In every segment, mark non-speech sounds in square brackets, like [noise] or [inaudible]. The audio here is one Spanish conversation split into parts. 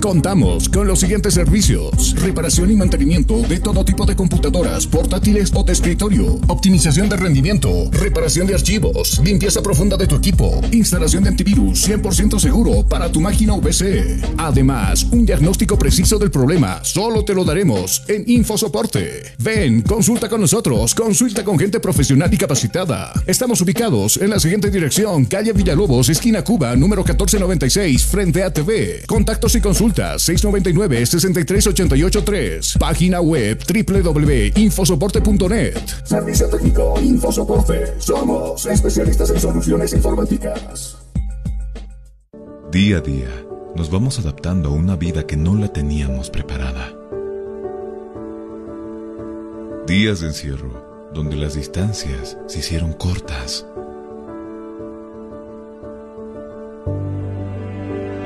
Contamos con los siguientes servicios: reparación y mantenimiento de todo tipo de computadoras, portátiles o de escritorio, optimización de rendimiento, reparación de archivos, limpieza profunda de tu equipo, instalación de antivirus 100% seguro para tu máquina VC. Además, un diagnóstico preciso del problema solo te lo daremos en InfoSoporte. Ven, consulta con nosotros, consulta con gente profesional y capacitada. Estamos ubicados en la siguiente dirección: calle Villalobos, esquina Cuba, número 1496, frente a TV. Contactos y consultas 699-63883. Página web www.infosoporte.net. Servicio técnico Infosoporte. Somos especialistas en soluciones informáticas. Día a día, nos vamos adaptando a una vida que no la teníamos preparada. Días de encierro, donde las distancias se hicieron cortas.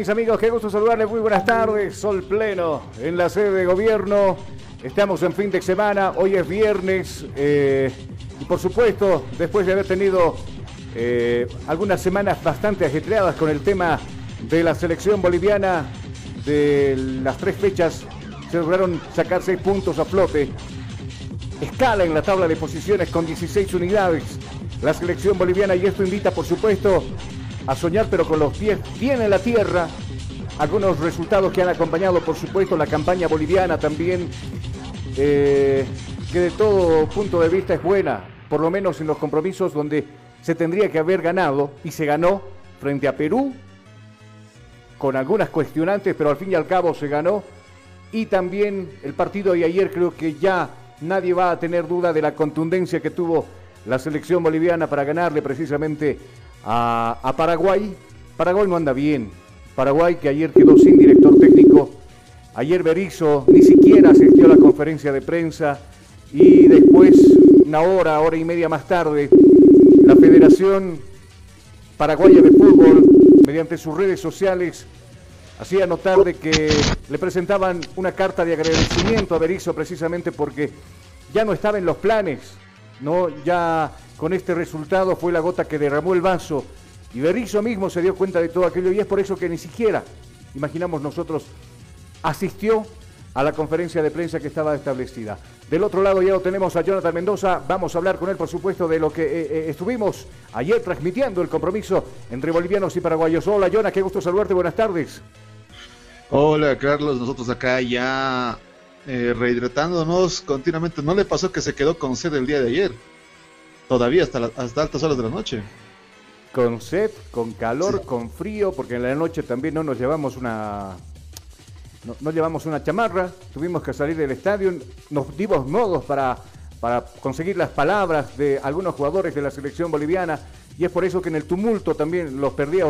Mis amigos? Qué gusto saludarles. Muy buenas tardes. Sol pleno en la sede de gobierno. Estamos en fin de semana. Hoy es viernes. eh, y por supuesto, después de haber tenido eh, algunas semanas bastante ajetreadas con el tema de la selección boliviana, de las tres fechas, se lograron sacar seis puntos a flote. Escala en la tabla de posiciones con 16 unidades. La selección boliviana y esto invita, por supuesto, a soñar pero con los pies bien en la tierra. Algunos resultados que han acompañado, por supuesto, la campaña boliviana también, eh, que de todo punto de vista es buena, por lo menos en los compromisos donde se tendría que haber ganado y se ganó frente a Perú, con algunas cuestionantes, pero al fin y al cabo se ganó. Y también el partido de ayer creo que ya nadie va a tener duda de la contundencia que tuvo la selección boliviana para ganarle precisamente a, Paraguay. Paraguay no anda bien. Paraguay que ayer quedó sin director técnico. Ayer Berizzo ni siquiera asistió a la conferencia de prensa y después, una hora, hora y media más tarde, la Federación Paraguaya de Fútbol, mediante sus redes sociales, hacía notar de que le presentaban una carta de agradecimiento a Berizzo precisamente porque ya no estaba en los planes, ¿no? Ya con este resultado fue la gota que derramó el vaso y Berizzo mismo se dio cuenta de todo aquello y es por eso que ni siquiera, imaginamos nosotros, asistió a la conferencia de prensa que estaba establecida. Del otro lado ya lo tenemos a Jonathan Mendoza. Vamos a hablar con él, por supuesto, de lo que eh, eh, estuvimos ayer transmitiendo el compromiso entre bolivianos y paraguayos. Hola, Jonathan, qué gusto saludarte. Buenas tardes. Hola, Carlos. Nosotros acá ya eh, rehidratándonos continuamente. ¿No le pasó que se quedó con sed el día de ayer? Todavía hasta, hasta altas horas de la noche. Con sed, con calor, con frío, porque en la noche también no nos llevamos una no, llevamos una chamarra, tuvimos que salir del estadio, nos dimos modos para, para conseguir las palabras de algunos jugadores de la selección boliviana. Y es por eso que en el tumulto también los perdía,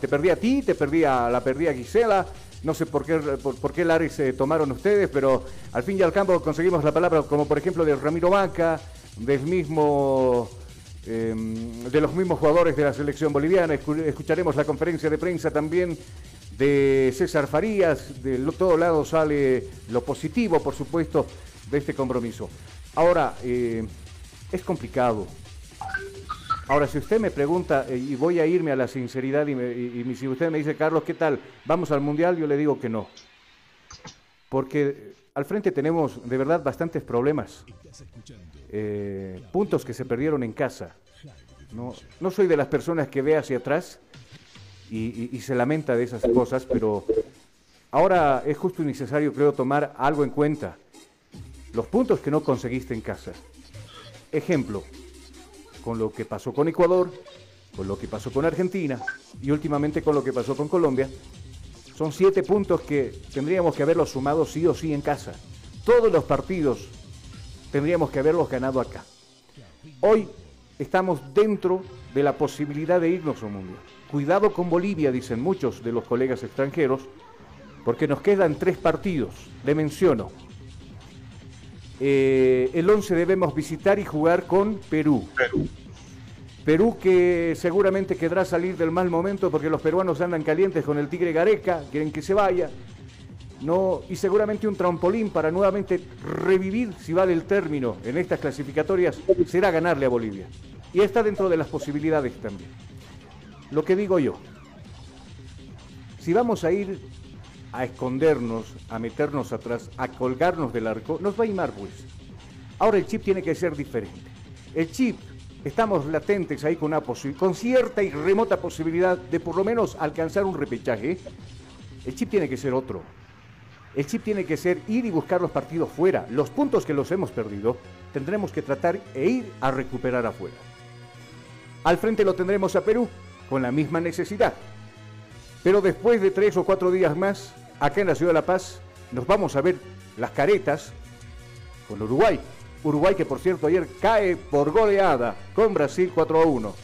te perdí a ti, te perdía, la perdí a Gisela, no sé por qué, por, qué Lares se tomaron ustedes, pero al fin y al cabo conseguimos la palabra, como por ejemplo de Ramiro Vaca, del mismo Em, de los mismos jugadores de la selección boliviana. Escucharemos la conferencia de prensa también de César Farías. De todo lado sale lo positivo, por supuesto, de este compromiso. Ahora, eh, es complicado. Ahora, si usted me pregunta, eh, y voy a irme a la sinceridad, y, si usted me dice, Carlos, ¿qué tal? ¿Vamos al Mundial? Yo le digo que no. Porque al frente tenemos de verdad bastantes problemas. Eh, puntos que se perdieron en casa. No, no soy de las personas que ve hacia atrás y, se lamenta de esas cosas, pero ahora es justo y necesario, creo, tomar algo en cuenta. Los puntos que no conseguiste en casa. Ejemplo, con lo que pasó con Ecuador, con lo que pasó con Argentina y últimamente con lo que pasó con Colombia, son siete puntos que tendríamos que haberlos sumado sí o sí en casa. Todos los partidos tendríamos que haberlos ganado acá. Hoy estamos dentro de la posibilidad de irnos al mundial. Cuidado con Bolivia, dicen muchos de los colegas extranjeros, porque nos quedan tres partidos. Le menciono. Eh, el 11 debemos visitar y jugar con Perú. Perú. Perú que seguramente quedará salir del mal momento porque los peruanos andan calientes con el Tigre Gareca, quieren que se vaya. No, y seguramente un trampolín para nuevamente revivir, si vale el término, en estas clasificatorias, será ganarle a Bolivia. Y está dentro de las posibilidades también. Lo que digo yo, si vamos a ir a escondernos, a meternos atrás, a colgarnos del arco, nos va a imar. Ahora el chip tiene que ser diferente. El chip, estamos latentes ahí con, una con cierta y remota posibilidad de por lo menos alcanzar un repechaje. El chip tiene que ser otro. El chip tiene que ser ir y buscar los partidos fuera. Los puntos que los hemos perdido tendremos que tratar e ir a recuperar afuera. Al frente lo tendremos a Perú con la misma necesidad. Pero después de tres o cuatro días más, acá en la ciudad de La Paz, nos vamos a ver las caretas con Uruguay. Uruguay que por cierto ayer cae por goleada con Brasil 4 a 1.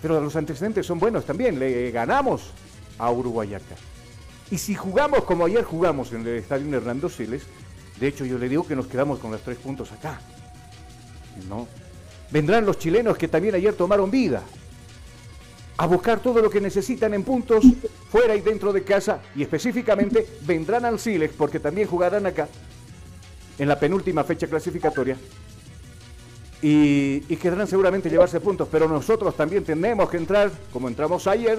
Pero los antecedentes son buenos también. Le ganamos a Uruguay acá. Y si jugamos como ayer jugamos en el estadio Hernando Siles, de hecho yo le digo que nos quedamos con los tres puntos acá. ¿No? Vendrán los chilenos que también ayer tomaron vida a buscar todo lo que necesitan en puntos fuera y dentro de casa y específicamente vendrán al Siles porque también jugarán acá en la penúltima fecha clasificatoria y, y querrán seguramente llevarse puntos, pero nosotros también tenemos que entrar como entramos ayer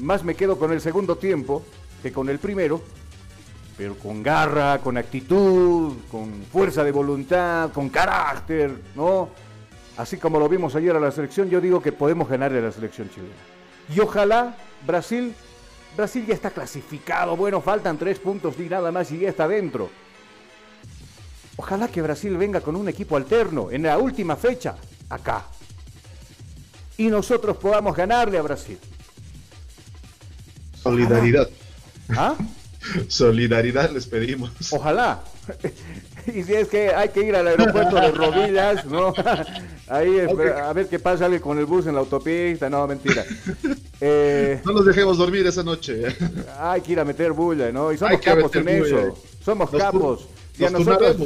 más me quedo con el segundo tiempo que con el primero, pero con garra, con actitud, con fuerza de voluntad, con carácter, ¿no? Así como lo vimos ayer a la selección, yo digo que podemos ganarle a la selección chilena. Y ojalá Brasil, Brasil ya está clasificado, bueno, faltan tres puntos y nada más y ya está dentro. Ojalá que Brasil venga con un equipo alterno en la última fecha, acá. Y nosotros podamos ganarle a Brasil. Solidaridad. ¿Ah? Solidaridad les pedimos. Ojalá. [laughs] Y si es que hay que ir al aeropuerto de Rodillas, ¿no? [laughs] Ahí a ver qué pasa con el bus en la autopista, no, mentira. Eh, no nos dejemos dormir esa noche. Hay que ir a meter bulla, ¿no? Y somos capos en eso. Somos capos. Y a nosotros,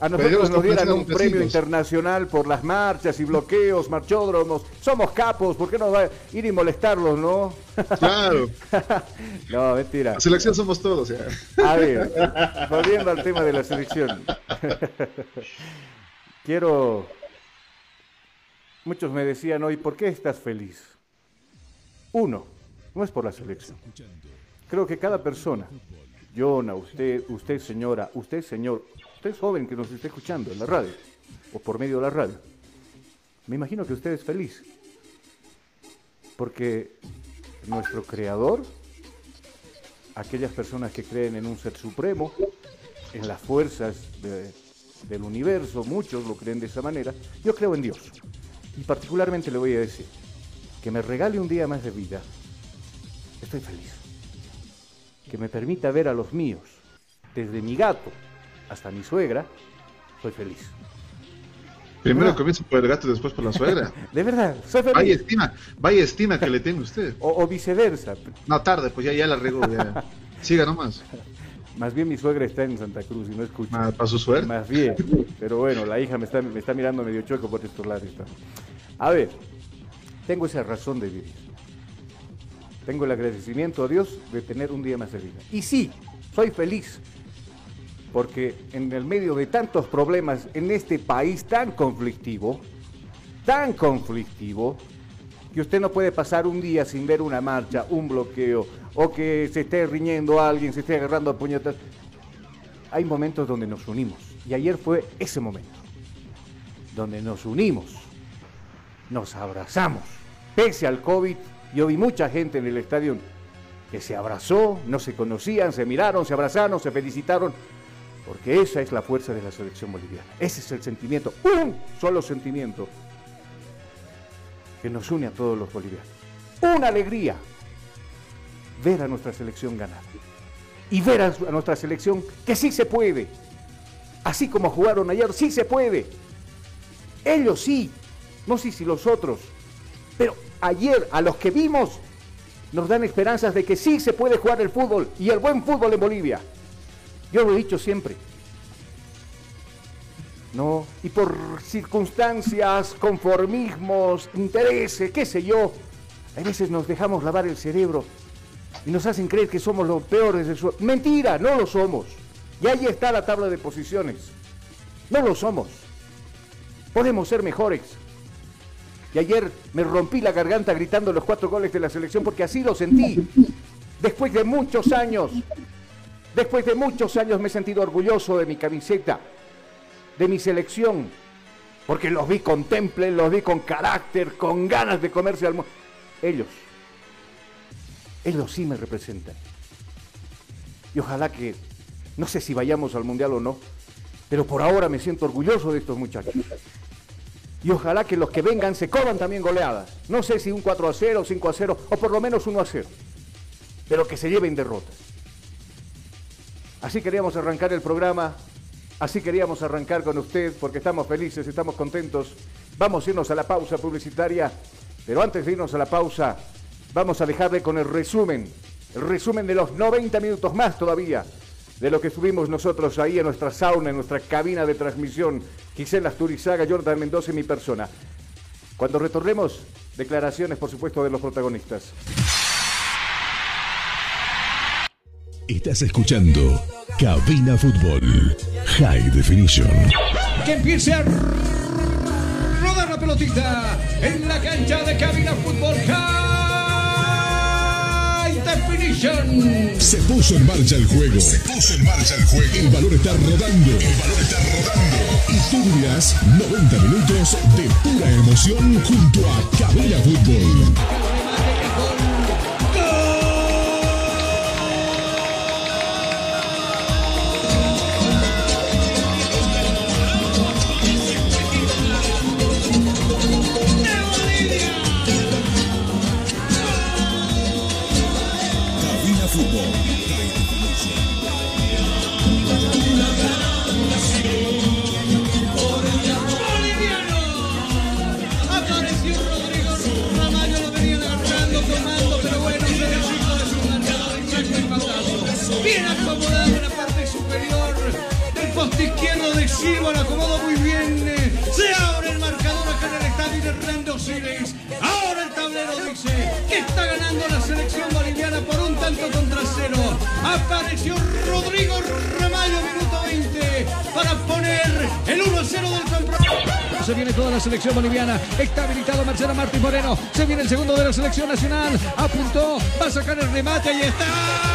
a nosotros nos dieran un premio internacional por las marchas y bloqueos, marchódromos. Somos capos, ¿por qué no va a ir y molestarlos, no? Claro. [laughs] no, mentira. La selección somos todos, ya. A ver, volviendo al tema de la selección. [laughs] quiero, muchos me decían hoy, ¿por qué estás feliz? Uno, no es por la selección. Creo que cada persona, Jonah, usted, usted señora, usted señor, usted joven que nos esté escuchando en la radio o por medio de la radio, me imagino que usted es feliz. Porque nuestro creador, aquellas personas que creen en un ser supremo, en las fuerzas de- del universo, muchos lo creen de esa manera, yo creo en Dios. Y particularmente le voy a decir, que me regale un día más de vida, estoy feliz. Que me permita ver a los míos, desde mi gato hasta mi suegra, soy feliz. Primero Ah. comienza por el gato y después por la suegra. [laughs] De verdad, soy feliz. Vaya estima, vaya estima que le tiene usted. O, o viceversa. No, tarde, pues ya, ya la regó. Ya. Siga nomás. Más bien mi suegra está en Santa Cruz y no escucha. Ma- Para su suerte. Más bien. Pero bueno, la hija me está, me está mirando medio chueco por estos lados. A ver, tengo esa razón de vivir. Tengo el agradecimiento a Dios de tener un día más de vida. Y sí, soy feliz. Porque en el medio de tantos problemas en este país tan conflictivo, tan conflictivo, que usted no puede pasar un día sin ver una marcha, un bloqueo, o que se esté riñendo alguien, se esté agarrando a puñetas. Hay momentos donde nos unimos. Y ayer fue ese momento. Donde nos unimos. Nos abrazamos. Pese al COVID, yo vi mucha gente en el estadio que se abrazó, no se conocían, se miraron, se abrazaron, se felicitaron. Porque esa es la fuerza de la selección boliviana. Ese es el sentimiento, un solo sentimiento que nos une a todos los bolivianos. Una alegría ver a nuestra selección ganar. Y ver a, nuestra selección que sí se puede. Así como jugaron ayer, sí se puede. Ellos sí, no sé si los otros. Pero ayer a los que vimos nos dan esperanzas de que sí se puede jugar el fútbol y el buen fútbol en Bolivia. Yo lo he dicho siempre. No, y por circunstancias, conformismos, intereses, qué sé yo, a veces nos dejamos lavar el cerebro y nos hacen creer que somos los peores de su... Mentira, no lo somos. Y ahí está la tabla de posiciones. No lo somos. Podemos ser mejores. Y ayer me rompí la garganta gritando los cuatro goles de la selección porque así lo sentí. Después de muchos años, después de muchos años me he sentido orgulloso de mi camiseta, de mi selección, porque los vi con temple, los vi con carácter, con ganas de comerse al mundo. Ellos, ellos sí me representan. Y ojalá que, no sé si vayamos al Mundial o no, pero por ahora me siento orgulloso de estos muchachos. Y ojalá que los que vengan se coman también goleadas. No sé si un 4 a 0, 5 a 0 o por lo menos 1 a 0. Pero que se lleven derrotas. Así queríamos arrancar el programa. Así queríamos arrancar con usted porque estamos felices, estamos contentos. Vamos a irnos a la pausa publicitaria. Pero antes de irnos a la pausa, vamos a dejarle con el resumen. El resumen de los 90 minutos más todavía de lo que estuvimos nosotros ahí en nuestra sauna, en nuestra cabina de transmisión. Gisela Asturizaga, Jordan Mendoza y mi persona. Cuando retornemos, declaraciones, por supuesto, de los protagonistas. Estás escuchando Cabina Fútbol High Definition. que empiece a rodar la pelotita en la cancha de cabina fútbol High Definition. Se puso en marcha el juego. Se puso en marcha el juego. El balón está rodando. El balón está rodando. Y tú vivirás 90 minutos de pura emoción junto a Cabina Fútbol. Silva, lo acomodó muy bien. eh, Se abre el marcador acá en el estadio Hernando Siles. Ahora el tablero dice que está ganando la selección boliviana por un tanto contra cero. Apareció Rodrigo Ramallo, minuto 20, para poner el 1-0 del compromiso. Se viene toda la selección boliviana. Está habilitado Marcelo Martín Moreno. Se viene el segundo de la selección nacional. Apuntó, va a sacar el remate y está.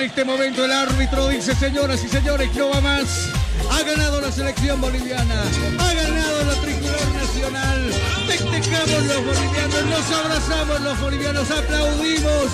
En este momento el árbitro dice, señoras y señores, no va más. Ha ganado la selección boliviana, ha ganado la tricolor nacional. Festejamos los bolivianos, nos abrazamos los bolivianos, aplaudimos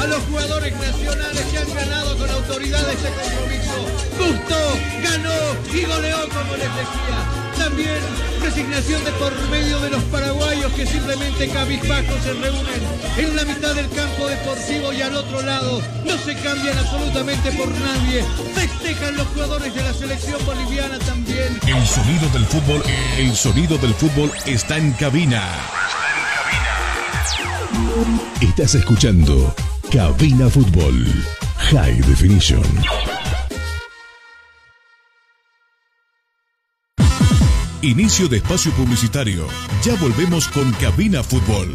a los jugadores nacionales que han ganado con autoridad este compromiso. Gustó, ganó y goleó como les decía. También resignación de por medio de los paraguayos que simplemente cabizbajos se reúnen en la mitad del campo deportivo y al otro lado no se cambian absolutamente por nadie. Festejan los jugadores de la selección boliviana también. El sonido del fútbol, el sonido del fútbol está en cabina. Estás escuchando Cabina Fútbol High Definition. Inicio de espacio publicitario. Ya volvemos con Cabina Fútbol.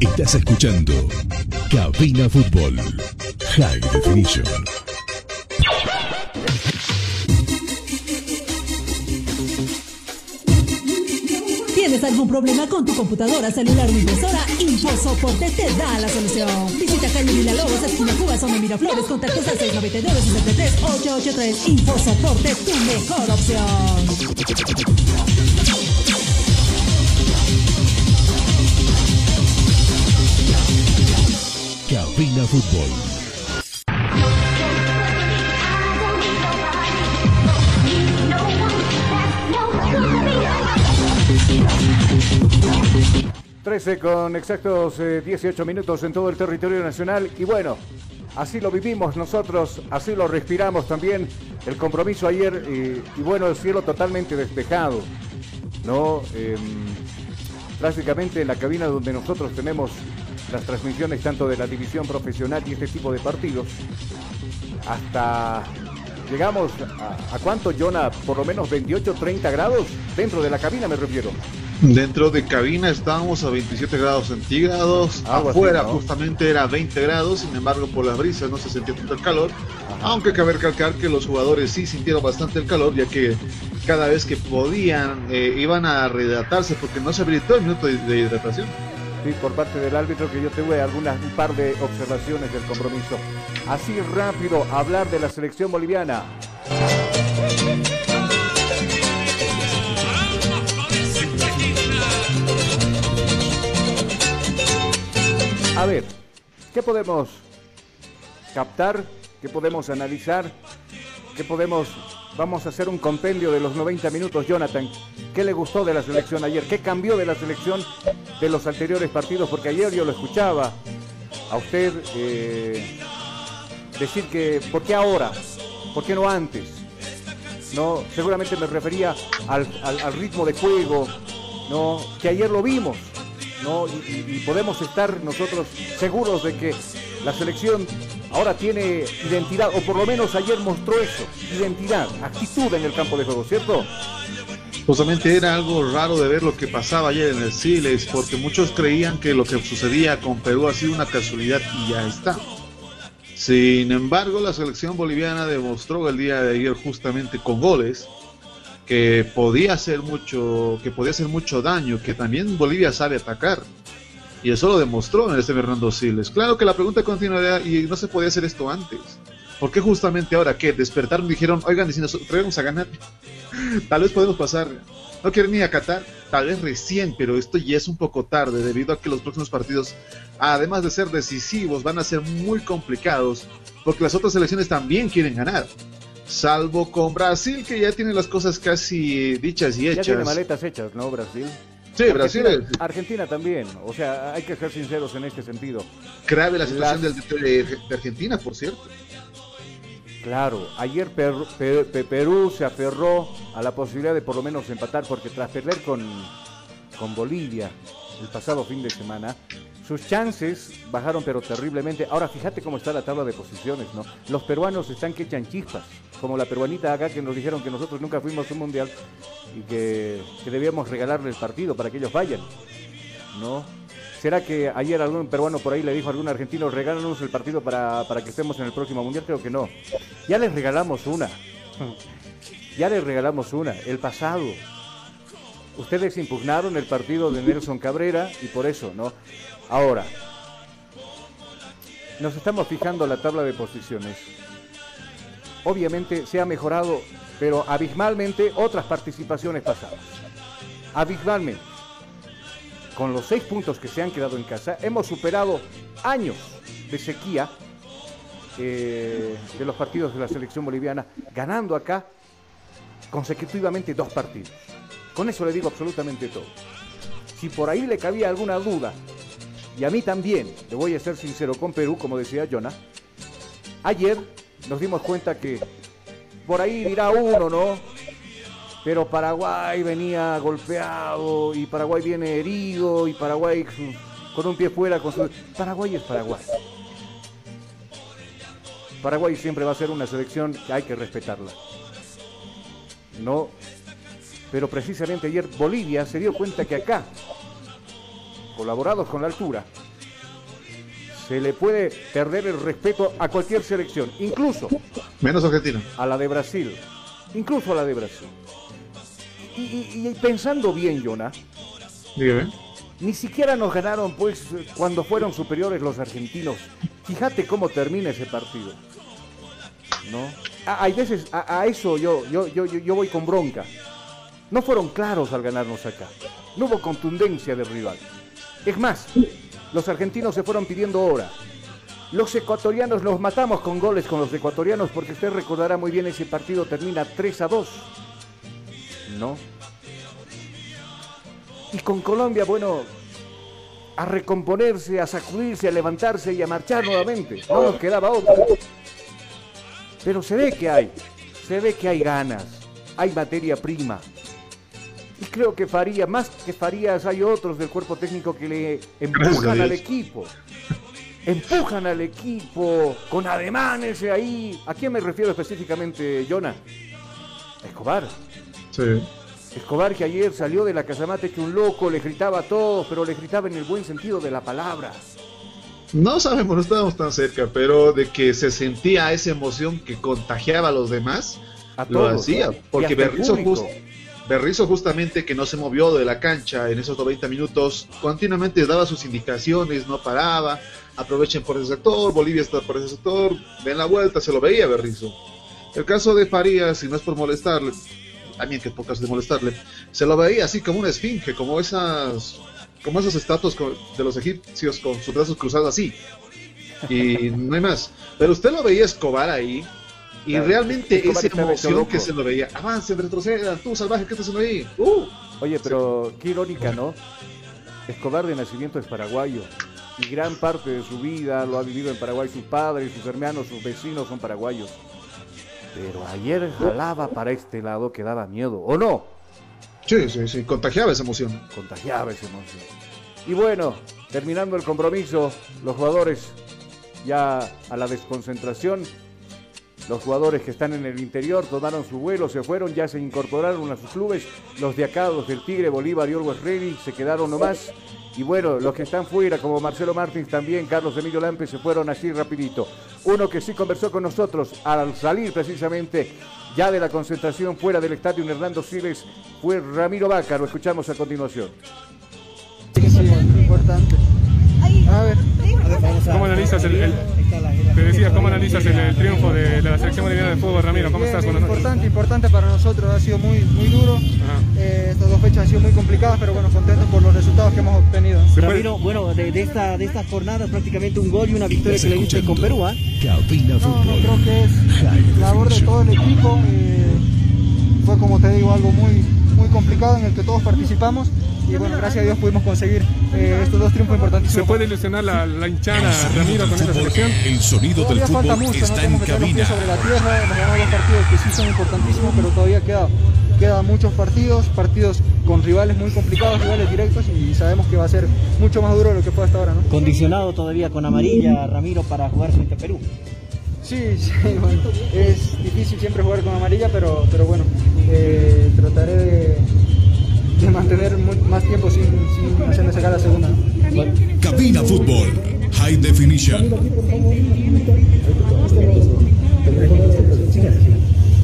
Estás escuchando Cabina Fútbol High Definition. ¿Tienes algún problema con tu computadora, celular o impresora? InfoSoporte te da la solución. Visita calle Villalobos, esquina Cuba, zona Miraflores, contactos al 699 63 883 InfoSoporte, tu mejor opción. Cabina Fútbol. Trece con exactos eh, 18 minutos en todo el territorio nacional y bueno, así lo vivimos nosotros, así lo respiramos también. El compromiso ayer eh, y bueno, el cielo totalmente despejado, ¿no? Em, prácticamente en la cabina donde nosotros tenemos las transmisiones tanto de la división profesional y este tipo de partidos, hasta llegamos a, a cuánto, Jonah, por lo menos 28, 30 grados dentro de la cabina me refiero. Dentro de cabina estábamos a 27 grados centígrados, así, afuera ¿no? justamente era 20 grados, sin embargo por las brisas no se sentía tanto el calor, aunque cabe recalcar que los jugadores sí sintieron bastante el calor, ya que cada vez que podían eh, iban a rehidratarse porque no se habilitó el minuto de, de hidratación. Sí, por parte del árbitro que yo tuve algunas un par de observaciones del compromiso. Así rápido hablar de la selección boliviana. A ver, ¿qué podemos captar? ¿Qué podemos analizar? ¿Qué podemos... Vamos a hacer un compendio de los 90 minutos, Jonathan. ¿Qué le gustó de la selección ayer? ¿Qué cambió de la selección de los anteriores partidos? Porque ayer yo lo escuchaba a usted eh, decir que, ¿por qué ahora? ¿Por qué no antes? No, seguramente me refería al, al- ritmo de juego, no, que ayer lo vimos, no, y podemos estar nosotros seguros de que la selección ahora tiene identidad, o por lo menos ayer mostró eso, identidad, actitud en el campo de juego, ¿cierto? Justamente era algo raro de ver lo que pasaba ayer en el Siles, porque muchos creían que lo que sucedía con Perú ha sido una casualidad y ya está. Sin embargo, la selección boliviana demostró el día de ayer justamente con goles que podía hacer mucho, que podía hacer mucho daño, que también Bolivia sabe atacar. Y eso lo demostró en este Fernando Siles. Claro que la pregunta continuará y no se podía hacer esto antes. ¿Por qué justamente ahora que despertaron y dijeron, oigan, si nos traemos a ganar? [laughs] Tal vez podemos pasar. No quieren ni a Qatar, tal vez recién, pero esto ya es un poco tarde debido a que los próximos partidos, además de ser decisivos, van a ser muy complicados porque las otras selecciones también quieren ganar. Salvo con Brasil, que ya tiene las cosas casi dichas y Ya tiene hechas. maletas hechas, ¿no, Brasil? Sí, Brasil Argentina, es Argentina también, o sea, hay que ser sinceros en este sentido. grave la situación Las- del de, de Argentina, por cierto. Claro, ayer Per- Pe- Pe- Perú se aferró a la posibilidad de por lo menos empatar, porque tras perder con, con Bolivia el pasado fin de semana, sus chances bajaron pero terriblemente. Ahora fíjate cómo está la tabla de posiciones, ¿no? Los peruanos están que echan chispas, como la peruanita acá que nos dijeron que nosotros nunca fuimos a un mundial y que, que debíamos regalarle el partido para que ellos vayan, ¿no? ¿Será que ayer algún peruano por ahí le dijo a algún argentino, regálanos el partido para, para que estemos en el próximo mundial? Creo que no. Ya les regalamos una. [laughs] Ya les regalamos una, el pasado. Ustedes impugnaron el partido de Nelson Cabrera y por eso, ¿no? Ahora, nos estamos fijando la tabla de posiciones, obviamente se ha mejorado, pero abismalmente otras participaciones pasadas. Abismalmente. Con los seis puntos que se han quedado en casa, hemos superado años de sequía eh, de los partidos de la selección boliviana, ganando acá consecutivamente dos partidos. Con eso le digo absolutamente todo. Si por ahí le cabía alguna duda, y a mí también, le voy a ser sincero con Perú, como decía Jonah, ayer nos dimos cuenta que por ahí dirá uno, ¿no? Pero Paraguay venía golpeado y Paraguay viene herido y Paraguay con un pie fuera. Con su... Paraguay es Paraguay. Paraguay siempre va a ser una selección que hay que respetarla. No, pero precisamente ayer Bolivia se dio cuenta que acá, colaborados con la altura, se le puede perder el respeto a cualquier selección, incluso Menos Argentina. a la de Brasil, incluso a la de Brasil. Y, y- y pensando bien, Jonah, Dígame. ni siquiera nos ganaron pues cuando fueron superiores los argentinos. Fíjate cómo termina ese partido. ¿No? A- hay veces a, a eso yo, yo, yo, yo, yo voy con bronca. No fueron claros al ganarnos acá. No hubo contundencia del rival. Es más, los argentinos se fueron pidiendo hora. Los ecuatorianos los matamos con goles con los ecuatorianos porque usted recordará muy bien ese partido termina 3 a 2. ¿No? Y con Colombia, bueno, a recomponerse, a sacudirse, a levantarse y a marchar nuevamente. No nos quedaba otra. Pero se ve que hay, se ve que hay ganas, hay materia prima. Y creo que Farías, más que Farías, hay otros del cuerpo técnico que le empujan al equipo. Empujan al equipo con ademanes ahí. ¿A quién me refiero específicamente, Jonah? Escobar. Sí. Escobar que ayer salió de la casamata que un loco, le gritaba a todos, pero le gritaba en el buen sentido de la palabra. No sabemos, no estábamos tan cerca, pero de que se sentía esa emoción que contagiaba a los demás, A lo todos. hacía. Porque Berrizo, público. Berrizo justamente que no se movió de la cancha en esos 90 minutos, continuamente daba sus indicaciones, no paraba, aprovechen por ese sector, Bolivia está por ese sector, den la vuelta, se lo veía Berrizo. El caso de Farías, si no es por molestarle, en que pocas de molestarle, se lo veía así como una esfinge, como esas como esos estatuas de los egipcios con sus brazos cruzados así. Y no hay más. Pero usted lo veía Escobar ahí. Y Claro, realmente esa emoción que se lo veía. Avancen, retrocedan, tú salvaje, ¿qué estás haciendo ahí? ¡Uh! Oye, pero qué irónica, ¿no? Escobar de nacimiento es paraguayo y gran parte de su vida lo ha vivido en Paraguay. Sus padres, sus hermanos, sus vecinos son paraguayos. Pero ayer jalaba para este lado que daba miedo, ¿o no? Sí, sí, sí, contagiaba esa emoción. Contagiaba esa emoción. Y bueno, terminando el compromiso, los jugadores ya a la desconcentración, los jugadores que están en el interior tomaron su vuelo, se fueron, ya se incorporaron a sus clubes, los de acá, los del Tigre, Bolívar y Always Ready, se quedaron nomás. Y bueno, los que están fuera, como Marcelo Martins también, Carlos Emilio Lampe, se fueron así rapidito. Uno que sí conversó con nosotros al salir precisamente ya de la concentración fuera del estadio en Hernando Siles fue Ramiro Vaca, lo escuchamos a continuación. importante. A ver, ¿Cómo analizas el, el- te decía, cómo analizas el, el triunfo de la selección boliviana de fútbol, Ramiro? ¿Cómo estás? Noches. importante, importante para nosotros, ha sido muy, muy duro. Eh, estas dos fechas han sido muy complicadas, pero bueno, contentos por los resultados que hemos obtenido. Ramiro, bueno, de, de esta, de estas jornadas prácticamente un gol y una victoria que le diste con Perú. Cabina No, no, creo que es labor de todo el equipo. eh, fue, como te digo, algo muy, muy complicado en el que todos participamos. Y bueno, gracias a Dios pudimos conseguir eh, estos dos triunfos importantísimos. ¿Se puede ilusionar la, la hinchada, Ramiro, con esta selección? El sonido del Todavía falta fútbol mucho, no está en los pies cabina. sobre la tierra, hemos ganado dos partidos que sí son importantísimos, pero todavía queda, quedan muchos partidos, partidos con rivales muy complicados, rivales directos y sabemos que va a ser mucho más duro de lo que fue hasta ahora, ¿no? Condicionado todavía con amarilla, Ramiro, para jugar frente a Perú. Sí, sí, [laughs] bueno, es difícil siempre jugar con amarilla, pero, pero bueno, eh, trataré de, de mantener mu- más tiempo sin, sin hacerme sacar la segunda. Cabina Fútbol. High Definition.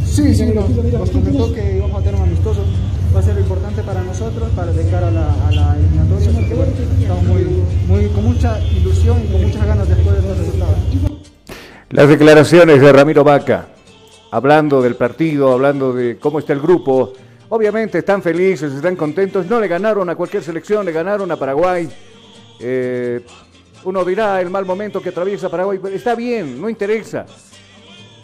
Sí, sí, nos, nos comentó que íbamos a tener un amistoso va a ser importante para nosotros para de cara a la, a la eliminatoria. Así que bueno, estamos muy, muy, con mucha ilusión y con muchas ganas después de los resultados. Las declaraciones de Ramiro Vaca, hablando del partido, hablando de cómo está el grupo. Obviamente están felices, están contentos. No le ganaron a cualquier selección, le ganaron a Paraguay. Eh, uno dirá el mal momento que atraviesa Paraguay, pero está bien, no interesa.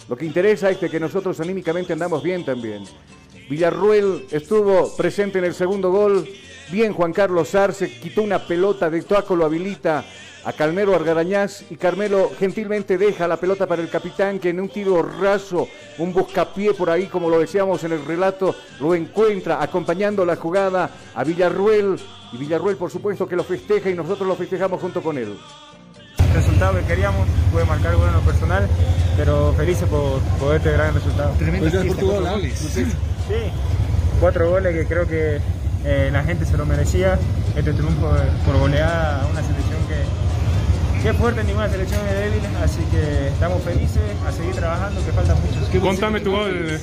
Lo que interesa es que nosotros anímicamente andamos bien también. Villarruel estuvo presente en el segundo gol. Bien, Juan Carlos Arce quitó una pelota de Toaco, lo habilita a Calmero Argarañaz y Carmelo gentilmente deja la pelota para el capitán que en un tiro raso, un buscapié por ahí, como lo decíamos en el relato, lo encuentra acompañando la jugada a Villarruel y Villarruel por supuesto que lo festeja y nosotros lo festejamos junto con él. resultado que queríamos, pude marcar gol en lo personal, pero felices por, por este gran resultado. Tremenda Pues cuatro goles. Sí, cuatro goles que creo que eh, la gente se lo merecía. Este triunfo eh, por goleada a una selección que, es fuerte, ninguna selección es débil, así que estamos felices a seguir trabajando, que falta mucho. Contame tu gol.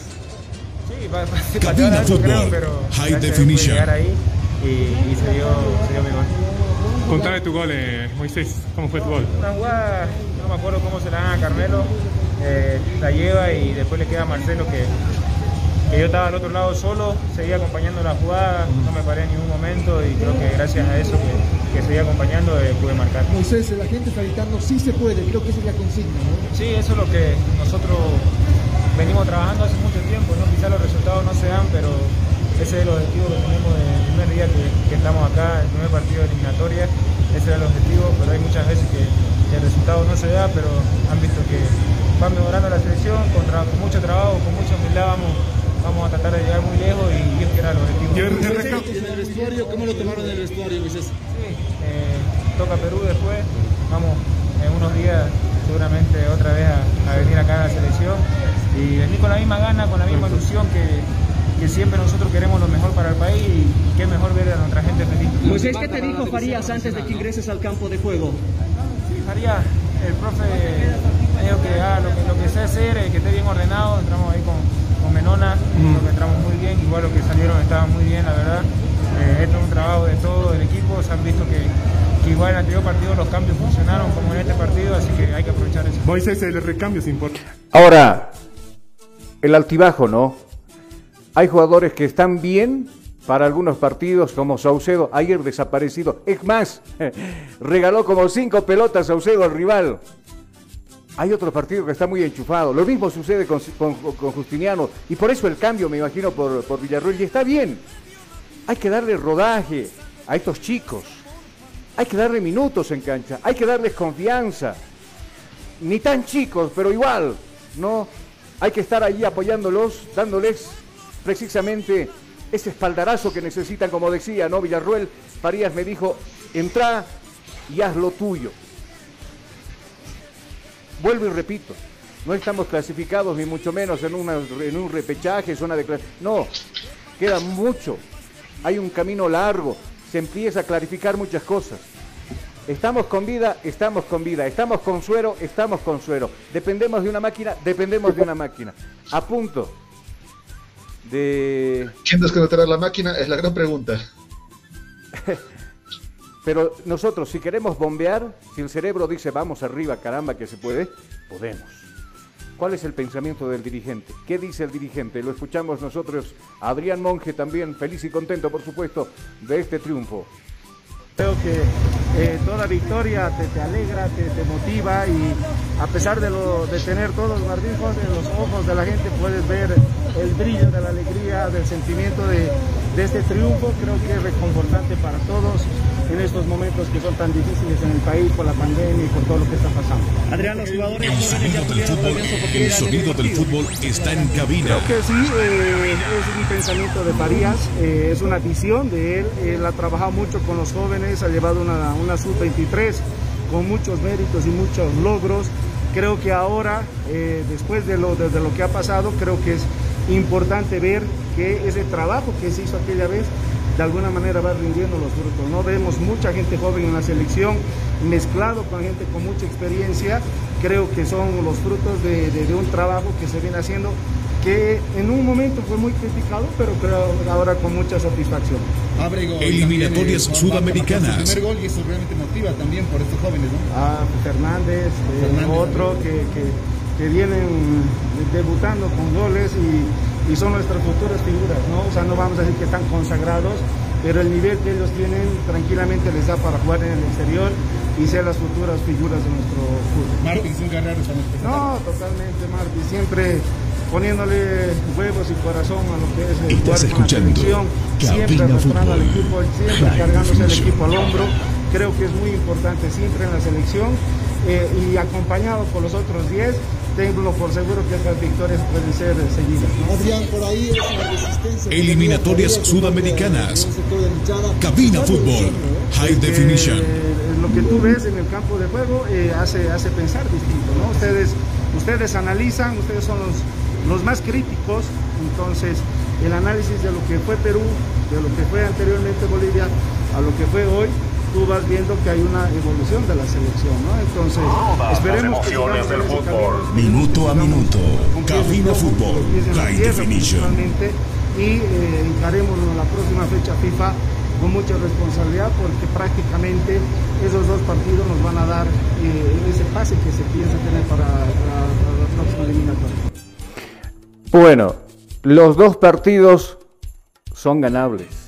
Sí, pa- pa- sí, Cabina pateó algo, creo, Fútbol, pero High Definition. llegar ahí y, y se, dio, se dio mi gol. Contame tu gol, eh, Moisés. ¿Cómo fue tu gol? Una jugada, no me acuerdo cómo se la dan a Carmelo, eh, la lleva y después le queda a Marcelo que, que yo estaba al otro lado solo, seguía acompañando la jugada, no me paré en ningún momento y creo que gracias a eso que, que seguía acompañando eh, pude marcar. Moisés, la gente está gritando, sí se puede, creo que esa es la consigna, ¿no? Sí, eso es lo que nosotros venimos trabajando hace mucho tiempo, ¿no? quizás los resultados no se dan, pero ese es el objetivo que tenemos desde el primer día que, que estamos acá, el primer partido de eliminatoria, ese era el objetivo, pero hay muchas veces que, que el resultado no se da, pero han visto que va mejorando la selección, con, tra- con mucho trabajo, con mucha humildad vamos, vamos a tratar de llegar muy lejos y eso que era el objetivo. ¿Y en el vestuario, cómo lo tomaron en el vestuario, Moisés? Sí, eh, toca Perú después, vamos en unos días seguramente otra vez a, a venir acá a la selección y venir con la misma gana, con la misma ilusión que, que siempre nosotros queremos lo mejor para el país y qué mejor ver a nuestra gente feliz. Moisés, ¿qué te dijo Farías antes de que ingreses al campo de juego? Sí, Faría, el profe dijo que haga lo que, lo que sé hacer, eh, que esté bien ordenado, entramos ahí con, Menona, creo que entramos muy bien, igual lo que salieron estaban muy bien, la verdad. Eh, esto es un trabajo de todo el equipo, se han visto que, que igual en el anterior partido los cambios funcionaron como en este partido, así que hay que aprovechar eso. Moisés, el recambio es importante. Ahora, el altibajo, ¿no? Hay jugadores que están bien para algunos partidos, como Saucedo, ayer desaparecido. Es más, [laughs] regaló como cinco pelotas Saucedo al rival. Hay otros partidos que están muy enchufados. Lo mismo sucede con, Justiniano. Y por eso el cambio, me imagino, por, por Villarruel. Y está bien. Hay que darle rodaje a estos chicos. Hay que darle minutos en cancha. Hay que darles confianza ni tan chicos, pero igual, ¿no? Hay que estar ahí apoyándolos, dándoles precisamente ese espaldarazo que necesitan, como decía, ¿no? Villarruel Farías me dijo, entra y haz lo tuyo. Vuelvo y repito, no estamos clasificados ni mucho menos en, una- en un repechaje, zona de No, queda mucho. Hay un camino largo, se empieza a clarificar muchas cosas. Estamos con vida, estamos con vida. Estamos con suero, estamos con suero. Dependemos de una máquina, dependemos de una máquina. A punto de... ¿Quién desconectará la máquina? Es la gran pregunta. [laughs] Pero nosotros, si queremos bombear, si el cerebro dice vamos arriba, caramba, que se puede, podemos. ¿Cuál es el pensamiento del dirigente? ¿Qué dice el dirigente? Lo escuchamos nosotros. Adrián Monge también, feliz y contento, por supuesto, de este triunfo. Creo que eh, toda victoria te, te alegra, te, te motiva y a pesar de, lo, de tener todos los barbijos en los ojos de la gente puedes ver el brillo de la alegría, del sentimiento de, de este triunfo. Creo que es reconfortante para todos en estos momentos que son tan difíciles en el país por la pandemia y por todo lo que está pasando. Adrián, los jugadores El sonido del fútbol, el sonido del fútbol está en cabina. Creo que sí, eh, es un pensamiento de Farías, eh, es una visión de él. Él ha trabajado mucho con los jóvenes, ha llevado una, una sub-23 con muchos méritos y muchos logros. Creo que ahora, eh, después de lo, de, de lo que ha pasado, creo que es importante ver que ese trabajo que se hizo aquella vez de alguna manera va rindiendo los frutos. No vemos mucha gente joven en la selección mezclado con gente con mucha experiencia. Creo que son los frutos de, de- de un trabajo que se viene haciendo que en un momento fue muy criticado, pero creo ahora con mucha satisfacción. Eliminatorias sudamericanas. Su primer gol y eso realmente motiva también por estos jóvenes, ¿no? Ah, Fernández, eh, Fernández, otro que, que, que vienen debutando con goles y, y son nuestras futuras figuras, ¿no? O sea, no vamos a decir que están consagrados, pero el nivel que ellos tienen tranquilamente les da para jugar en el exterior y ser las futuras figuras de nuestro fútbol. Un guerrero también. No, totalmente, Martí. Siempre poniéndole huevos y corazón a lo que es el Estás jugar con la escuchando selección, siempre arrastrando al equipo, siempre High cargándose el equipo al hombro. Creo que es muy importante siempre en la selección eh, y acompañado por los otros 10, tengo por seguro que estas victorias pueden ser seguidas. ¿no? Adrián, por ahí es una resistencia. Eliminatorias sudamericanas. Cabina Fútbol. High Definition. eh, lo que tú ves en el campo de juego eh, hace, hace pensar distinto, ¿no? Ustedes, ustedes analizan, ustedes son los, los más críticos, entonces el análisis de lo que fue Perú, de lo que fue anteriormente Bolivia, a lo que fue hoy, tú vas viendo que hay una evolución de la selección, ¿no? Entonces, esperemos las que emociones sigamos del en ese fútbol. camino, Minuto a minuto. Cabina Fútbol. tierra, Definition. y eh, encaremos la próxima fecha FIFA con mucha responsabilidad porque prácticamente esos dos partidos nos van a dar eh, ese pase que se piensa tener para la próxima eliminatoria. Bueno, los dos partidos son ganables.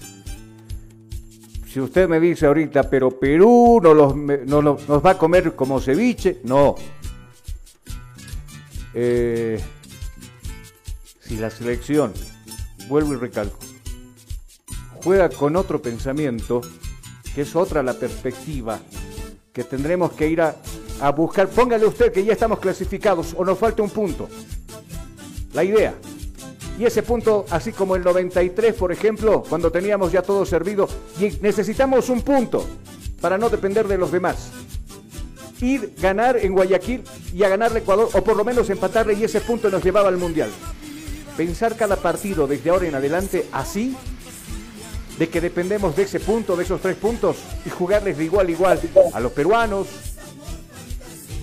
Si usted me dice ahorita, pero Perú no los, no los- nos va a comer como ceviche, no. Eh, si la selección, vuelvo y recalco, juega con otro pensamiento, que es otra la perspectiva, que tendremos que ir a, a buscar, póngale usted que ya estamos clasificados o nos falta un punto la idea. Y ese punto, así como el 93, por ejemplo, cuando teníamos ya todo servido, y necesitamos un punto para no depender de los demás. Ir, ganar en Guayaquil y a ganarle Ecuador, o por lo menos empatarle y ese punto nos llevaba al Mundial. Pensar cada partido desde ahora en adelante así, de que dependemos de ese punto, de esos tres puntos, y jugarles de igual a igual a los peruanos,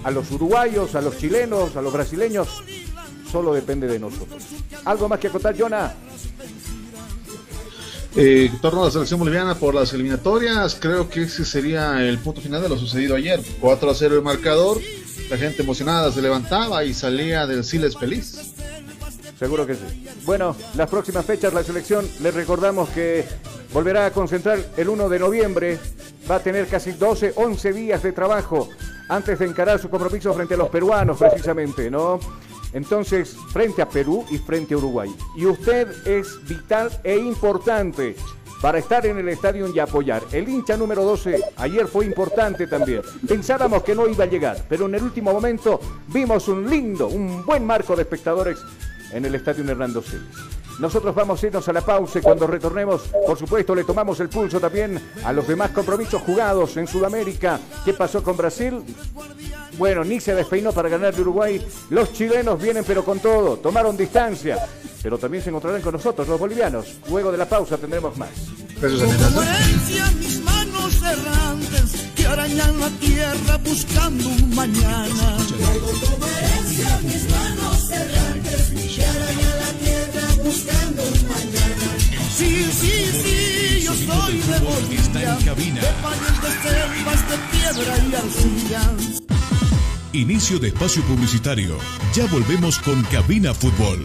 a los uruguayos, a los chilenos, a los brasileños, solo depende de nosotros. ¿Algo más que acotar, Jonah? Eh, en torno a la selección boliviana por las eliminatorias, creo que ese sería el punto final de lo sucedido ayer. 4 a 0 el marcador, la gente emocionada se levantaba y salía del Siles feliz. Seguro que sí. Bueno, las próximas fechas la selección, les recordamos que volverá a concentrar el 1 de noviembre. Va a tener casi 12, 11 días de trabajo antes de encarar su compromiso frente a los peruanos, precisamente, ¿no? Entonces, frente a Perú y frente a Uruguay. Y usted es vital e importante para estar en el estadio y apoyar. El hincha número 12 ayer fue importante también. Pensábamos que no iba a llegar, pero en el último momento vimos un lindo, un buen marco de espectadores en el estadio Hernando Siles. Nosotros vamos a irnos a la pausa y cuando retornemos, por supuesto, le tomamos el pulso también a los demás compromisos jugados en Sudamérica. ¿Qué pasó con Brasil? Bueno, ni se despeinó para ganar de Uruguay. Los chilenos vienen pero con todo, tomaron distancia. Pero también se encontrarán con nosotros, los bolivianos. Luego de la pausa tendremos más. Como herencia mis manos errantes que arañan la tierra buscando un mañana. Mis manos errantes que arañan la tierra buscando un mañana. Sí, sí, sí, yo soy de Bolivia, de de selvas de piedra y arcilla. Inicio de espacio publicitario. Ya volvemos con Cabina Fútbol.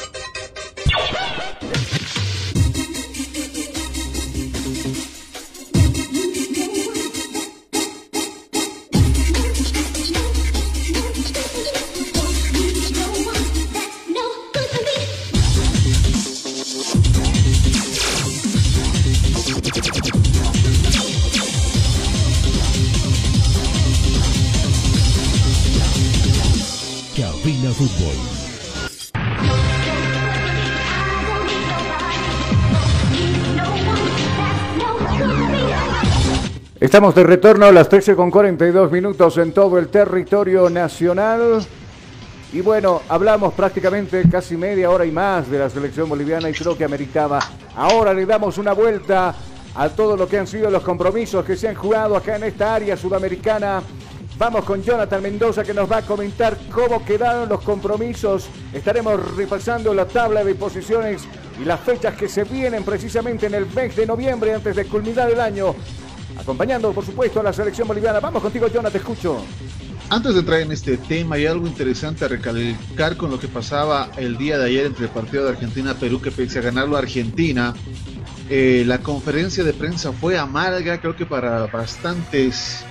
Estamos de retorno a las 13 con 42 minutos en todo el territorio nacional. Y bueno, hablamos prácticamente casi media hora y más de la selección boliviana y creo que ameritaba. Ahora le damos una vuelta a todo lo que han sido los compromisos que se han jugado acá en esta área sudamericana. Vamos con Jonathan Mendoza que nos va a comentar cómo quedaron los compromisos. Estaremos repasando la tabla de posiciones y las fechas que se vienen precisamente en el mes de noviembre antes de culminar el año. Acompañando, por supuesto, a la selección boliviana. Vamos contigo, Jonathan, te escucho. Antes de entrar en este tema, hay algo interesante a recalcar con lo que pasaba el día de ayer entre el partido de Argentina-Perú, que pese a ganarlo Argentina, eh, la conferencia de prensa fue amarga, creo que para bastantes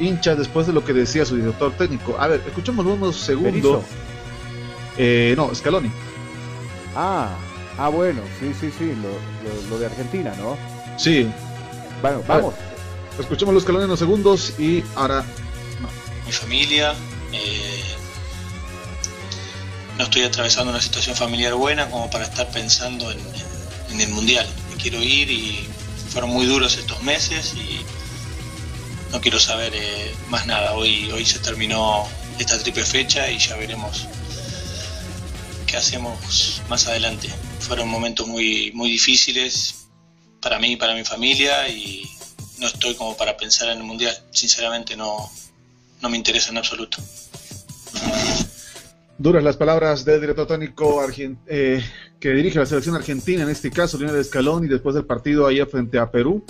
hinchas, después de lo que decía su director técnico. A ver, escuchemos unos segundos. Eh, no, Scaloni. Ah, ah, bueno, sí, sí, sí, lo, lo- lo de Argentina, ¿no? Sí. Bueno, A vamos. Escuchemos los Scaloni en unos segundos y ahora mi familia. eh, no estoy atravesando una situación familiar buena como para estar pensando en, en- en el mundial. Me quiero ir y fueron muy duros estos meses y no quiero saber eh, más nada. Hoy, hoy se terminó esta triple fecha y ya veremos qué hacemos más adelante. Fueron momentos muy, muy difíciles para mí y para mi familia y no estoy como para pensar en el mundial. Sinceramente no, no me interesa en absoluto. Duras las palabras del director técnico eh, que dirige la selección argentina, en este caso Lionel Scaloni, después del partido ayer frente a Perú.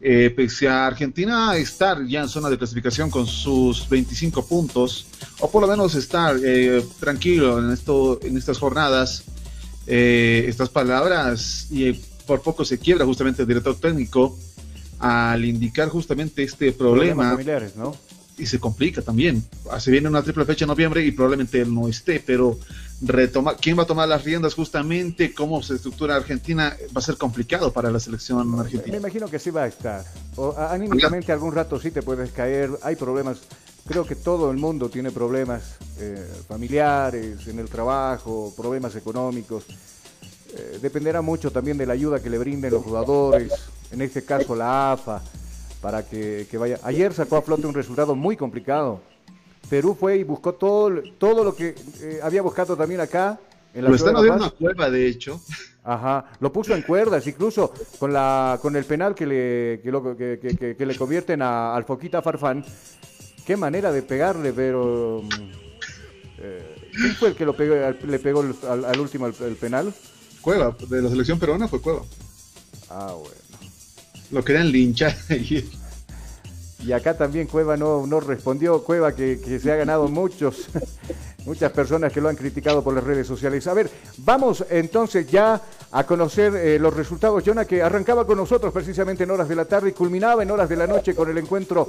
Eh, pese a Argentina estar ya en zona de clasificación con sus 25 puntos, o por lo menos estar eh, tranquilo en, esto, en estas jornadas, eh, estas palabras, y por poco se quiebra justamente el director técnico al indicar justamente este problema familiares, ¿no? y se complica también. Ah, Se viene una triple fecha en noviembre y probablemente él no esté, pero retomar, ¿quién va a tomar las riendas justamente? ¿Cómo se estructura Argentina? Va a ser complicado para la selección Me argentina. imagino que sí va a estar. O, anímicamente algún rato sí te puedes caer. Hay problemas. Creo que todo el mundo tiene problemas eh, familiares, en el trabajo, problemas económicos. Eh, dependerá mucho también de la ayuda que le brinden los jugadores, en este caso la AFA, para que, que vaya. Ayer sacó a flote un resultado muy complicado. Perú fue y buscó todo, todo lo que eh, había buscado también acá. En la Lo están haciendo una cueva, de hecho. Ajá, lo puso en cuerdas, incluso con la con el penal que le que, lo- que- que- le convierten a, al Foquita Farfán. Qué manera de pegarle, pero mm, eh, ¿quién fue el que lo pegó, al- le pegó al, al último el, el penal? Cueva, de la selección peruana fue Cueva. Ah, bueno. Lo querían linchar [laughs] ayer. Y acá también Cueva no, no respondió, Cueva que, que se ha ganado muchos, [laughs] muchas personas que lo han criticado por las redes sociales. A ver, vamos entonces ya a conocer eh, los resultados. Jonah, que arrancaba con nosotros precisamente en horas de la tarde y culminaba en horas de la noche con el encuentro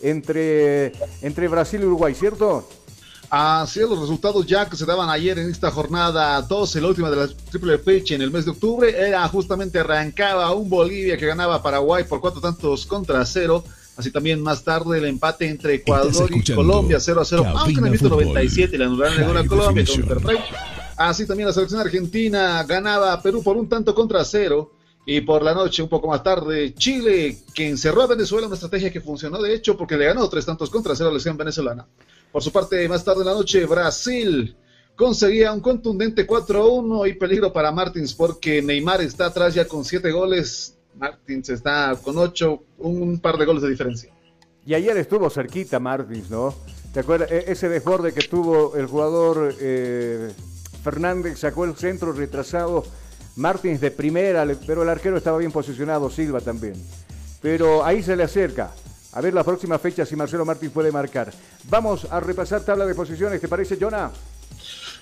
entre, entre Brasil y Uruguay, ¿cierto? Así es, los resultados ya que se daban ayer en esta jornada 12, la última de la triple fecha en el mes de octubre, era justamente arrancaba un Bolivia que ganaba a Paraguay por cuatro tantos contra cero. Así también más tarde el empate entre Ecuador y Colombia 0 a 0, aunque en el minuto Fútbol. 97 le anularon el gol a Colombia con. Así también la selección argentina ganaba a Perú por un tanto contra cero. Y por la noche, un poco más tarde, Chile, que encerró a Venezuela, una estrategia que funcionó de hecho porque le ganó tres tantos contra cero a la selección venezolana. Por su parte, más tarde en la noche, Brasil conseguía un contundente 4-1 y peligro para Martins porque Neymar está atrás ya con siete goles. Martins está con ocho, un par de goles de diferencia. Y ayer estuvo cerquita Martins, ¿no? ¿Te acuerdas? E- ese desborde que tuvo el jugador eh, Fernández, sacó el centro retrasado. Martins de primera, pero el arquero estaba bien posicionado, Silva también. Pero ahí se le acerca. A ver la próxima fecha si Marcelo Martins puede marcar. Vamos a repasar tabla de posiciones, ¿te parece, Jonah?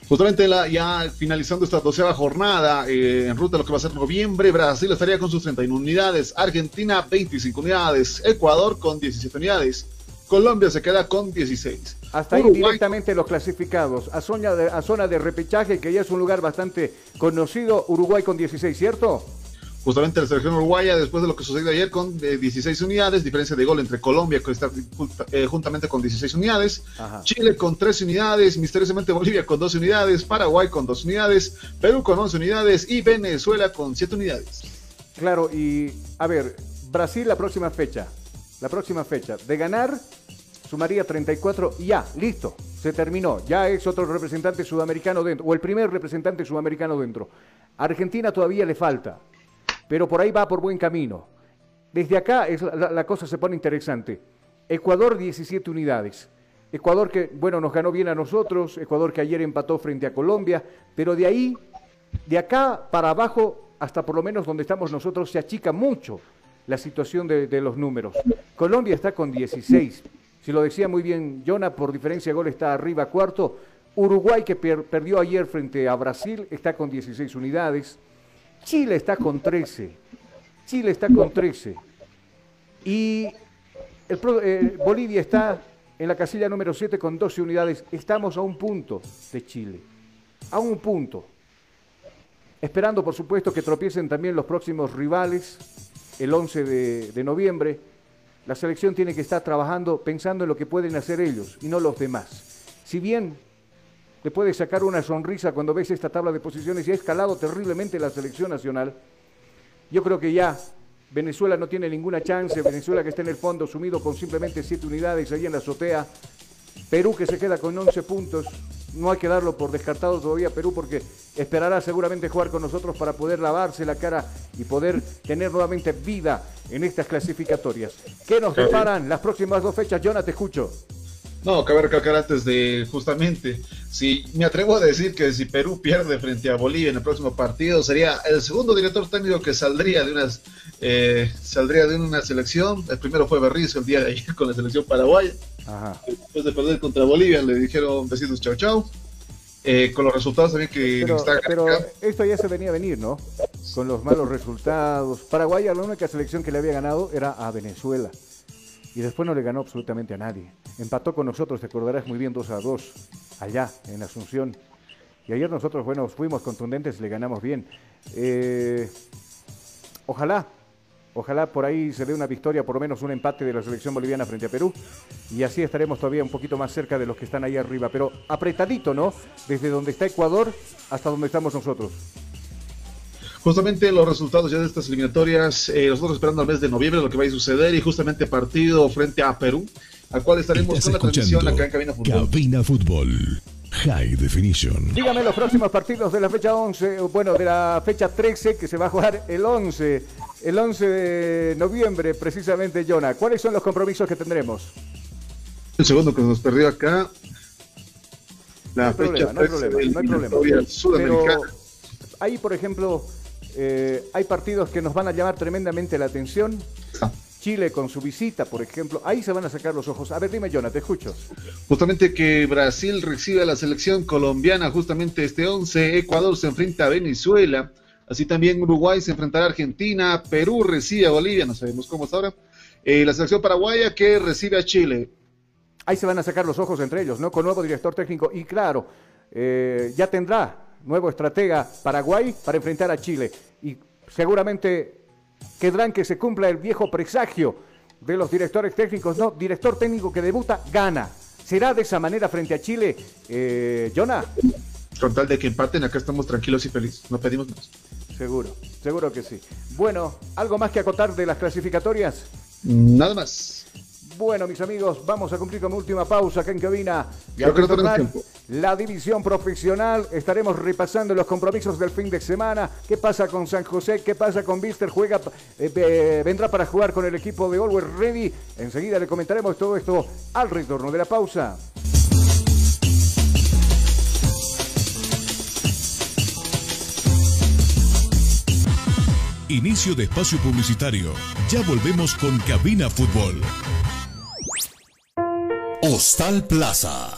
Justamente la, ya finalizando esta doceava jornada, eh, en ruta a lo que va a ser noviembre, Brasil estaría con sus 31 unidades, Argentina 25 unidades, Ecuador con 17 unidades, Colombia se queda con 16. Hasta ahí Uruguay directamente los clasificados. A zona, de, a zona de repechaje, que ya es un lugar bastante conocido, Uruguay con 16, ¿cierto? Justamente la selección uruguaya, después de lo que sucedió ayer con eh, 16 unidades, diferencia de gol entre Colombia, que está eh, juntamente con 16 unidades, Ajá. Chile con 13 unidades, misteriosamente Bolivia con 12 unidades, Paraguay con 2 unidades, Perú con 11 unidades y Venezuela con 7 unidades. Claro, y a ver, Brasil la próxima fecha, la próxima fecha, de ganar, sumaría 34 y ya, listo, se terminó, ya es otro representante sudamericano dentro, o el primer representante sudamericano dentro. Argentina todavía le falta, pero por ahí va por buen camino. Desde acá es la, cosa se pone interesante. Ecuador 17 unidades. Ecuador que, bueno, nos ganó bien a nosotros, Ecuador que ayer empató frente a Colombia, pero de ahí, de acá para abajo, hasta por lo menos donde estamos nosotros, se achica mucho la situación de, los números. Colombia está con 16. Si lo decía muy bien Jonah, por diferencia de gol está arriba cuarto. Uruguay, que per- perdió ayer frente a Brasil, está con 16 unidades. Chile está con 13. Chile está con 13. Y eh, Bolivia está en la casilla número 7 con 12 unidades. Estamos a un punto de Chile. A un punto. Esperando, por supuesto, que tropiecen también los próximos rivales el 11 de, de noviembre. La selección tiene que estar trabajando pensando en lo que pueden hacer ellos y no los demás. Si bien te puedes sacar una sonrisa cuando ves esta tabla de posiciones y ha escalado terriblemente la selección nacional, yo creo que ya Venezuela no tiene ninguna chance. Venezuela que está en el fondo sumido con simplemente 7 unidades ahí en la azotea. Perú que se queda con 11 puntos. No hay que darlo por descartado todavía Perú porque esperará seguramente jugar con nosotros para poder lavarse la cara y poder tener nuevamente vida en estas clasificatorias. ¿Qué nos deparan las próximas dos fechas? Jonah, te escucho. No, cabe recalcar antes de justamente, si me atrevo a decir que si Perú pierde frente a Bolivia en el próximo partido, sería el segundo director técnico que saldría de unas eh, saldría de una selección. El primero fue Berrizo el día de ayer con la selección paraguaya. Ajá. Después de perder contra Bolivia, le dijeron besitos chau chau. Eh, con los resultados también que Pero, está pero esto ya se venía a venir, ¿no? Con los malos resultados. Paraguay, la única selección que le había ganado era a Venezuela. Y después no le ganó absolutamente a nadie. Empató con nosotros, te acordarás muy bien, 2 a 2, allá, en Asunción. Y ayer nosotros, bueno, fuimos contundentes le ganamos bien. Eh, ojalá, ojalá por ahí se dé una victoria, por lo menos un empate de la selección boliviana frente a Perú. Y así estaremos todavía un poquito más cerca de los que están ahí arriba. Pero apretadito, ¿no? Desde donde está Ecuador hasta donde estamos nosotros. Justamente los resultados ya de estas eliminatorias, eh, nosotros esperando al mes de noviembre lo que va a suceder y justamente partido frente a Perú, al cual estaremos con la transmisión escuchando acá en Cabina Fútbol. Cabina Fútbol. High Definition. Dígame los próximos partidos de la fecha 11, o bueno, de la fecha 13 que se va a jugar el 11, el 11 de noviembre precisamente, Jonah. ¿Cuáles son los compromisos que tendremos? El segundo que nos perdió acá, la No hay fecha problema, no hay 13 problema, no hay problema. Pero ahí, por ejemplo, eh, hay partidos que nos van a llamar tremendamente la atención. Chile con su visita, por ejemplo, ahí se van a sacar los ojos. A ver, dime, Jonah, te escucho. Justamente que Brasil recibe a la selección colombiana justamente este 11, Ecuador se enfrenta a Venezuela, así también Uruguay se enfrentará a Argentina, Perú recibe a Bolivia, no sabemos cómo está ahora, Eh, la selección paraguaya que recibe a Chile. Ahí se van a sacar los ojos entre ellos, ¿no? Con nuevo director técnico y claro, eh, ya tendrá nuevo estratega Paraguay para enfrentar a Chile y seguramente quedarán que se cumpla el viejo presagio de los directores técnicos, ¿no? Director técnico que debuta, gana. ¿Será de esa manera frente a Chile, eh, Jonah? Con tal de que empaten, acá estamos tranquilos y felices, no pedimos más. Seguro, seguro que sí. Bueno, ¿algo más que acotar de las clasificatorias? Nada más. Bueno, mis amigos, vamos a cumplir con última pausa acá en cabina. Y Creo al que no tenemos tiempo. La división profesional, estaremos repasando los compromisos del fin de semana. ¿Qué pasa con San José? ¿Qué pasa con Víster? Juega, eh, vendrá para jugar con el equipo de Always Ready. Enseguida le comentaremos todo esto al retorno de la pausa. Inicio de espacio publicitario. Ya volvemos con Cabina Fútbol. Hostal Plaza.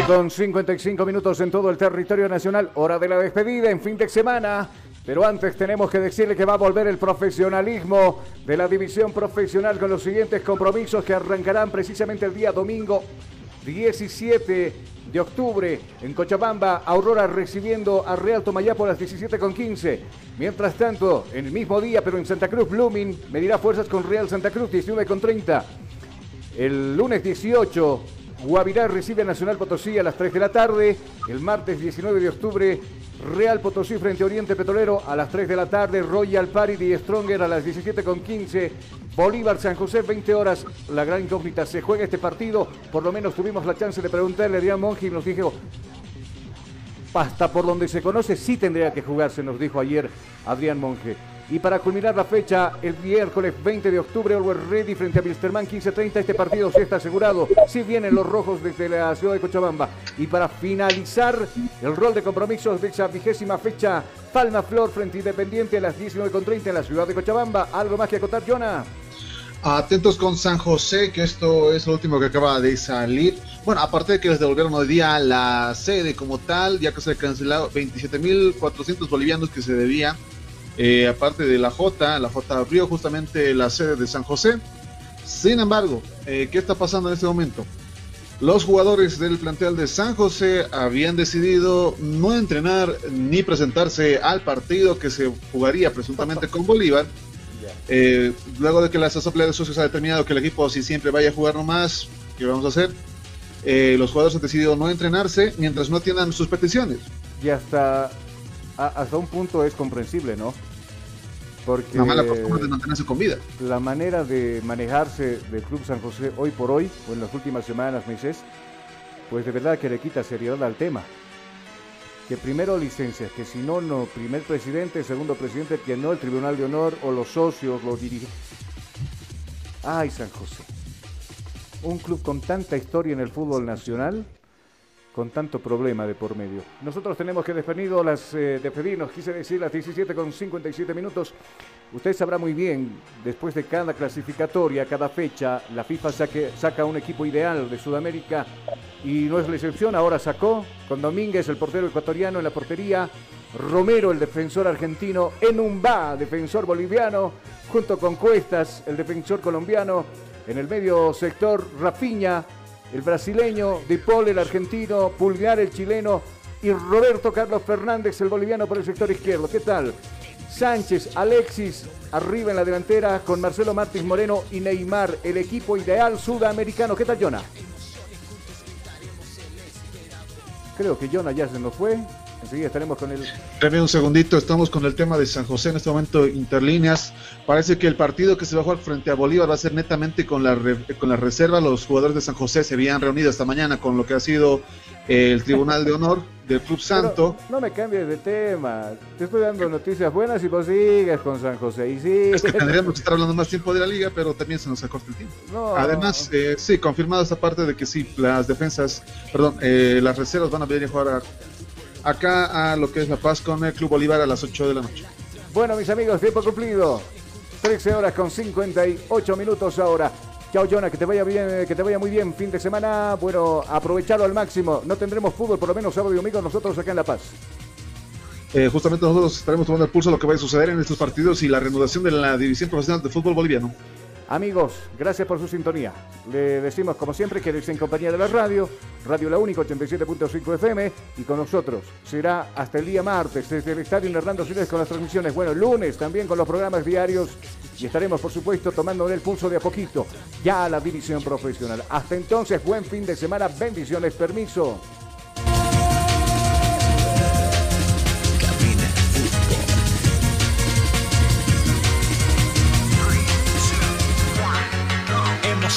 13 con 55 minutos en todo el territorio nacional. Hora de la despedida en fin de semana. Pero antes tenemos que decirle que va a volver el profesionalismo de la división profesional con los siguientes compromisos que arrancarán precisamente el día domingo 17 de octubre en Cochabamba, Aurora recibiendo a Real Tomayapo a las 17 con 15. Mientras tanto, en el mismo día, pero en Santa Cruz, Blooming medirá fuerzas con Real Santa Cruz 19 con 30. El lunes 18, Guavirá recibe a Nacional Potosí a las 3 de la tarde. El martes 19 de octubre, Real Potosí frente a Oriente Petrolero a las 3 de la tarde. Royal Party y Stronger a las 17.15. Bolívar San José, 20 horas. La gran incógnita, ¿se juega este partido? Por lo menos tuvimos la chance de preguntarle a Adrián Monge y nos dijo, hasta por donde se conoce, sí tendría que jugarse, nos dijo ayer Adrián Monge. Y para culminar la fecha, el miércoles 20 de octubre, Always Ready frente a Wilstermann 15.30. Este partido sí está asegurado. Sí vienen los rojos desde la ciudad de Cochabamba. Y para finalizar el rol de compromisos de esa vigésima fecha, Palma Flor frente Independiente a las 19.30 en la ciudad de Cochabamba. ¿Algo más que acotar, Jonah? Atentos con San José, que esto es lo último que acaba de salir. Bueno, aparte de que les devolvieron hoy día la sede como tal, ya que se cancelado 27.400 bolivianos que se debía, eh, aparte de la J, la J abrió justamente la sede de San José. Sin embargo, eh, ¿qué está pasando en este momento? Los jugadores del plantel de San José habían decidido no entrenar ni presentarse al partido que se jugaría presuntamente con Bolívar. Eh, luego de que la Asamblea de Socios ha determinado que el equipo si siempre vaya a jugar nomás, ¿qué vamos a hacer? Eh, los jugadores han decidido no entrenarse mientras no tienen sus peticiones. Y hasta, hasta un punto es comprensible, ¿no? Porque Una mala costumbre de mantenerse con vida. la manera de manejarse del Club San José hoy por hoy, o en las últimas semanas, meses, pues de verdad que le quita seriedad al tema. Que primero licencias, que si no, no, primer presidente, segundo presidente, que no el Tribunal de Honor o los socios, los dirigentes. Ay, San José. Un club con tanta historia en el fútbol nacional, con tanto problema de por medio. Nosotros tenemos que despedirnos, las, eh, despedirnos, quise decir, las 17 con 57 minutos. Usted sabrá muy bien, después de cada clasificatoria, cada fecha, la FIFA saca un equipo ideal de Sudamérica y no es la excepción. Ahora sacó con Domínguez, el portero ecuatoriano en la portería, Romero, el defensor argentino, Enumba, defensor boliviano, junto con Cuestas, el defensor colombiano, en el medio sector, Rafiña, el brasileño, De Paul, el argentino, Pulgar, el chileno, y Roberto Carlos Fernández, el boliviano, por el sector izquierdo. ¿Qué tal? Sánchez, Alexis, arriba en la delantera, con Marcelo Martins Moreno y Neymar, el equipo ideal sudamericano. ¿Qué tal, Jonah? Creo que Jonah ya se nos fue. Enseguida estaremos con el... Dame un segundito, estamos con el tema de San José en este momento, interlíneas. Parece que el partido que se va a jugar frente a Bolívar va a ser netamente con la, re- con la reserva. Los jugadores de San José se habían reunido esta mañana con lo que ha sido eh, el Tribunal de Honor del Club Santo. No me cambies de tema. Te estoy dando noticias buenas y vos sigues con San José. Y sí. Es que tendríamos que estar hablando más tiempo de la liga, pero también se nos acorta el tiempo. No. Además, eh, sí, confirmado esta parte de que sí, las defensas, perdón, eh, las reservas van a venir a jugar a- acá a lo que es La Paz con el Club Bolívar a las 8 de la noche. Bueno, mis amigos, tiempo cumplido. 13 horas con 58 minutos ahora. Chao, Jonah, que te vaya bien, que te vaya muy bien. Fin de semana, bueno, aprovecharlo al máximo. No tendremos fútbol, por lo menos sábado y domingo, nosotros acá en La Paz. Eh, justamente nosotros estaremos tomando el pulso de lo que va a suceder en estos partidos y la reanudación de la División Profesional de Fútbol Boliviano. Amigos, gracias por su sintonía. Le decimos, como siempre, que en compañía de la radio, Radio La Única 87.5 FM, y con nosotros será hasta el día martes desde el Estadio Hernando Siles con las transmisiones. Bueno, lunes también con los programas diarios y estaremos, por supuesto, tomando el pulso de a poquito ya a la división profesional. Hasta entonces, buen fin de semana, bendiciones, permiso.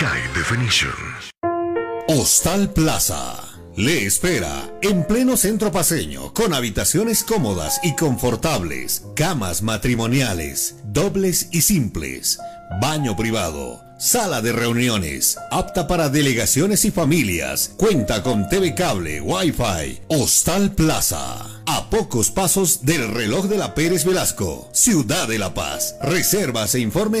High Definition. Hostal Plaza. Le espera en pleno centro paseño con habitaciones cómodas y confortables, camas matrimoniales, dobles y simples, baño privado, sala de reuniones, apta para delegaciones y familias, cuenta con TV cable, Wi-Fi. Hostal Plaza. A pocos pasos del reloj de la Pérez Velasco, Ciudad de La Paz. Reservas e informes